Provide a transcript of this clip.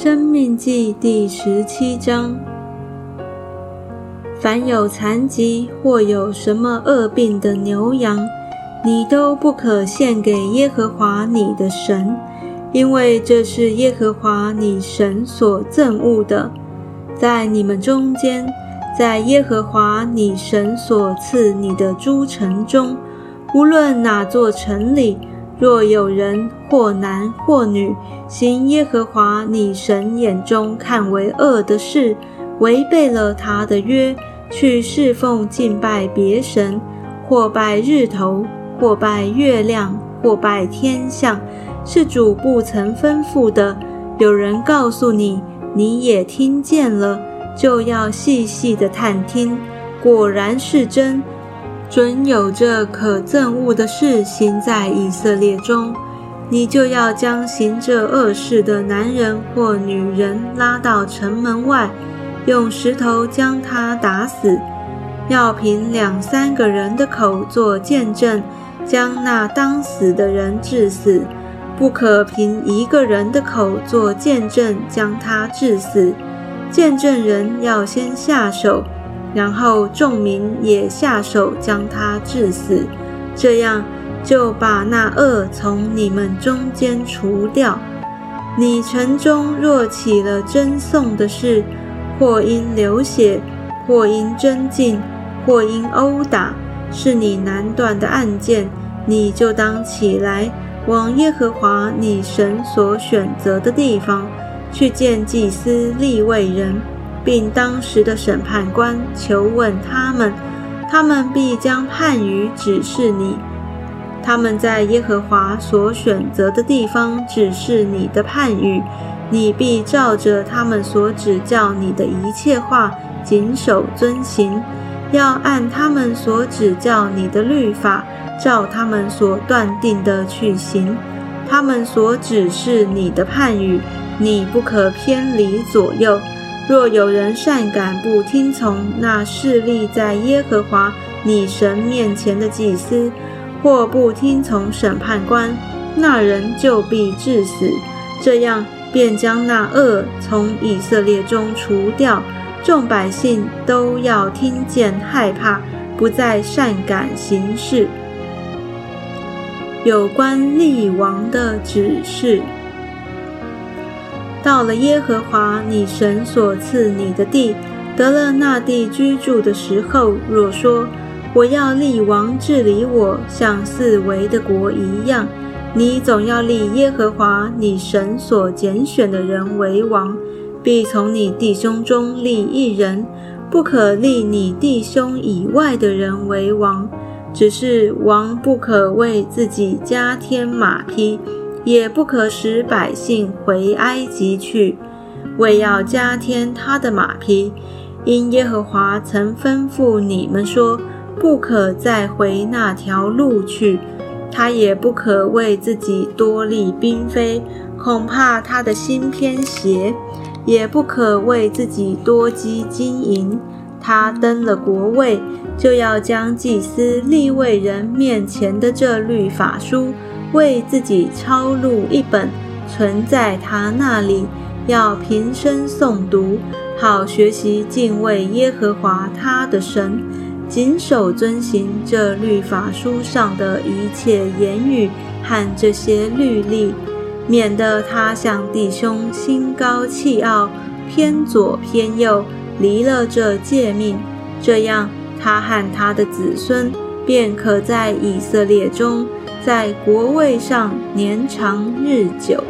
生命记第十七章：凡有残疾或有什么恶病的牛羊，你都不可献给耶和华你的神，因为这是耶和华你神所憎恶的。在你们中间，在耶和华你神所赐你的诸城中，无论哪座城里，若有人或男或女行耶和华你神眼中看为恶的事，违背了他的约，去侍奉敬拜别神，或拜日头，或拜月亮，或拜天象，是主不曾吩咐的。有人告诉你，你也听见了，就要细细的探听，果然是真。准有这可憎恶的事行在以色列中，你就要将行这恶事的男人或女人拉到城门外，用石头将他打死。要凭两三个人的口做见证，将那当死的人治死；不可凭一个人的口做见证，将他治死。见证人要先下手。然后众民也下手将他治死，这样就把那恶从你们中间除掉。你城中若起了争讼的事，或因流血，或因争竞，或因殴打，是你难断的案件，你就当起来，往耶和华你神所选择的地方去见祭司立位人。并当时的审判官求问他们，他们必将判语指示你。他们在耶和华所选择的地方指示你的判语，你必照着他们所指教你的一切话谨守遵行，要按他们所指教你的律法，照他们所断定的去行。他们所指示你的判语，你不可偏离左右。若有人善感不听从那势力在耶和华你神面前的祭司，或不听从审判官，那人就必致死。这样便将那恶从以色列中除掉。众百姓都要听见害怕，不再善感行事。有关立王的指示。到了耶和华你神所赐你的地，得了那地居住的时候，若说我要立王治理我，像四围的国一样，你总要立耶和华你神所拣选的人为王，必从你弟兄中立一人，不可立你弟兄以外的人为王。只是王不可为自己加添马匹。也不可使百姓回埃及去，为要加添他的马匹。因耶和华曾吩咐你们说，不可再回那条路去。他也不可为自己多立嫔妃，恐怕他的心偏邪；也不可为自己多积金银。他登了国位，就要将祭司立位人面前的这律法书。为自己抄录一本，存在他那里，要平生诵读，好学习敬畏耶和华他的神，谨守遵行这律法书上的一切言语和这些律例，免得他向弟兄心高气傲，偏左偏右，离了这诫命，这样他和他的子孙便可在以色列中。在国位上年长日久。